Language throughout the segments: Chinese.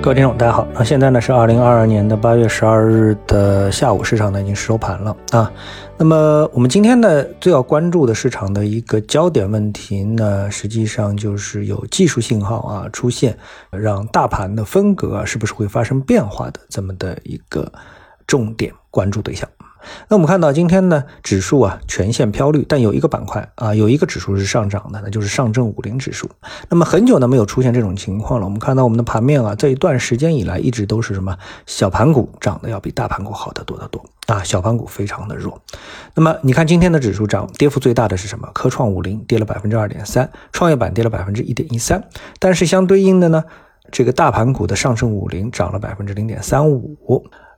各位听众，大家好。那现在呢是二零二二年的八月十二日的下午，市场呢已经收盘了啊。那么我们今天呢最要关注的市场的一个焦点问题呢，实际上就是有技术信号啊出现，让大盘的风格啊是不是会发生变化的这么的一个重点关注对象。那我们看到今天呢，指数啊全线飘绿，但有一个板块啊，有一个指数是上涨的，那就是上证五零指数。那么很久呢没有出现这种情况了。我们看到我们的盘面啊，这一段时间以来一直都是什么小盘股涨得要比大盘股好得多得多啊，小盘股非常的弱。那么你看今天的指数涨，跌幅最大的是什么？科创五零跌了百分之二点三，创业板跌了百分之一点一三。但是相对应的呢，这个大盘股的上证五零涨了百分之零点三五。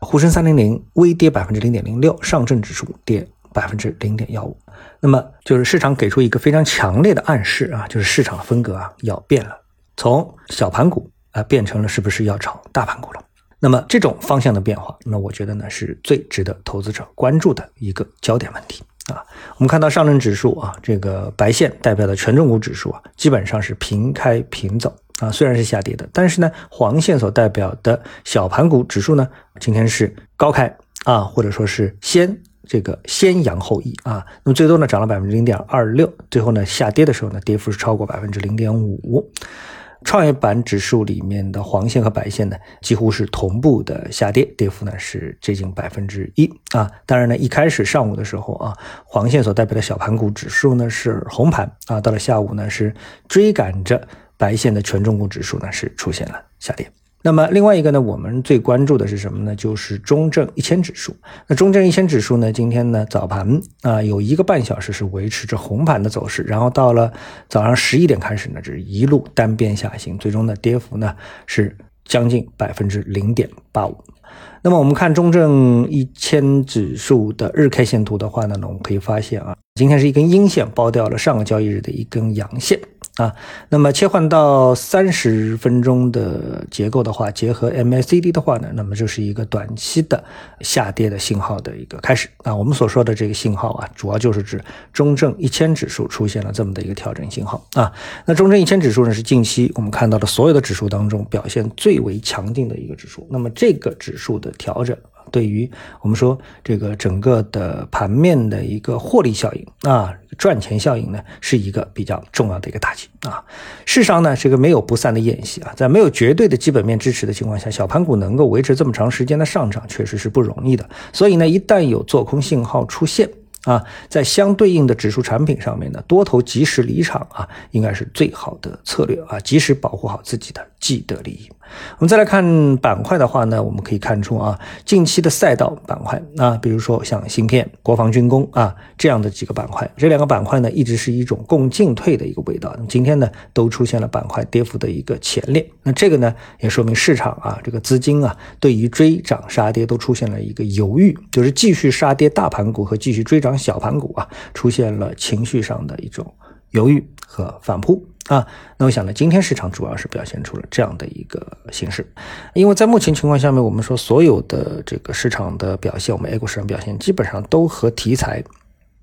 沪深三零零微跌百分之零点零六，上证指数跌百分之零点幺五。那么就是市场给出一个非常强烈的暗示啊，就是市场的风格啊要变了，从小盘股啊变成了是不是要炒大盘股了？那么这种方向的变化，那我觉得呢是最值得投资者关注的一个焦点问题啊。我们看到上证指数啊，这个白线代表的权重股指数啊，基本上是平开平走。啊，虽然是下跌的，但是呢，黄线所代表的小盘股指数呢，今天是高开啊，或者说是先这个先扬后抑啊，那么最多呢涨了百分之零点二六，最后呢下跌的时候呢，跌幅是超过百分之零点五。创业板指数里面的黄线和白线呢，几乎是同步的下跌，跌幅呢是接近百分之一啊。当然呢，一开始上午的时候啊，黄线所代表的小盘股指数呢是红盘啊，到了下午呢是追赶着。白线的权重股指数呢是出现了下跌。那么另外一个呢，我们最关注的是什么呢？就是中证一千指数。那中证一千指数呢，今天呢早盘啊有一个半小时是维持着红盘的走势，然后到了早上十一点开始呢，这是一路单边下行，最终的跌幅呢是将近百分之零点八五。那么我们看中证一千指数的日 K 线图的话呢，我们可以发现啊，今天是一根阴线包掉了上个交易日的一根阳线。啊，那么切换到三十分钟的结构的话，结合 MACD 的话呢，那么就是一个短期的下跌的信号的一个开始啊。我们所说的这个信号啊，主要就是指中证一千指数出现了这么的一个调整信号啊。那中证一千指数呢，是近期我们看到的所有的指数当中表现最为强劲的一个指数。那么这个指数的调整。对于我们说这个整个的盘面的一个获利效应啊，赚钱效应呢，是一个比较重要的一个打击啊。世上呢，这个没有不散的宴席啊，在没有绝对的基本面支持的情况下，小盘股能够维持这么长时间的上涨，确实是不容易的。所以呢，一旦有做空信号出现啊，在相对应的指数产品上面呢，多头及时离场啊，应该是最好的策略啊，及时保护好自己的既得利益。我们再来看板块的话呢，我们可以看出啊，近期的赛道板块啊，比如说像芯片、国防军工啊这样的几个板块，这两个板块呢一直是一种共进退的一个味道。那么今天呢，都出现了板块跌幅的一个前列。那这个呢，也说明市场啊，这个资金啊，对于追涨杀跌都出现了一个犹豫，就是继续杀跌大盘股和继续追涨小盘股啊，出现了情绪上的一种犹豫和反扑。啊，那我想呢，今天市场主要是表现出了这样的一个形式，因为在目前情况下面，我们说所有的这个市场的表现，我们 A 股市场表现基本上都和题材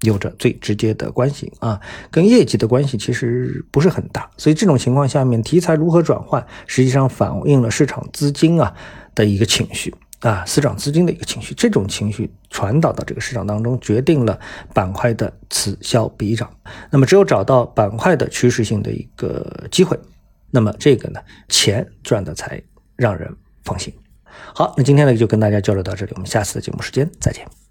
有着最直接的关系啊，跟业绩的关系其实不是很大，所以这种情况下面，题材如何转换，实际上反映了市场资金啊的一个情绪。啊，市场资金的一个情绪，这种情绪传导到这个市场当中，决定了板块的此消彼长。那么，只有找到板块的趋势性的一个机会，那么这个呢，钱赚的才让人放心。好，那今天呢就跟大家交流到这里，我们下次的节目时间再见。